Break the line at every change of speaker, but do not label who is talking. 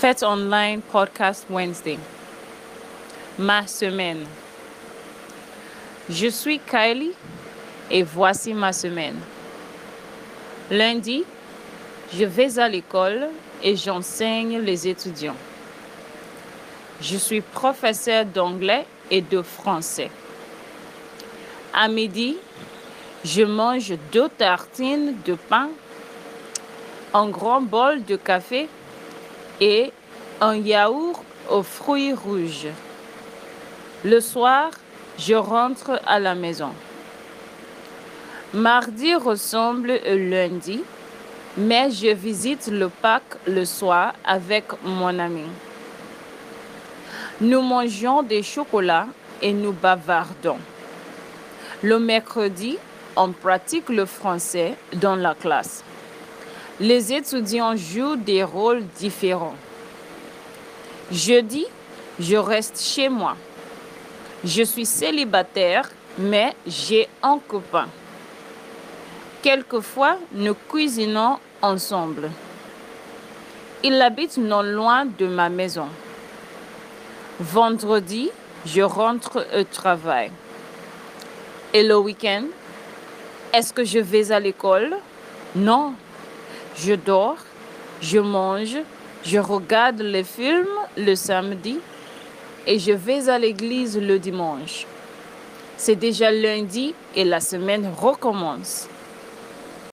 Fête online podcast Wednesday. Ma semaine. Je suis Kylie et voici ma semaine. Lundi, je vais à l'école et j'enseigne les étudiants. Je suis professeur d'anglais et de français. À midi, je mange deux tartines de pain, un grand bol de café et un yaourt aux fruits rouges. Le soir, je rentre à la maison. Mardi ressemble au lundi, mais je visite le parc le soir avec mon ami. Nous mangeons des chocolats et nous bavardons. Le mercredi, on pratique le français dans la classe. Les étudiants jouent des rôles différents. Jeudi, je reste chez moi. Je suis célibataire, mais j'ai un copain. Quelquefois, nous cuisinons ensemble. Il habite non loin de ma maison. Vendredi, je rentre au travail. Et le week-end, est-ce que je vais à l'école? Non. Je dors, je mange, je regarde les films le samedi et je vais à l'église le dimanche. C'est déjà lundi et la semaine recommence.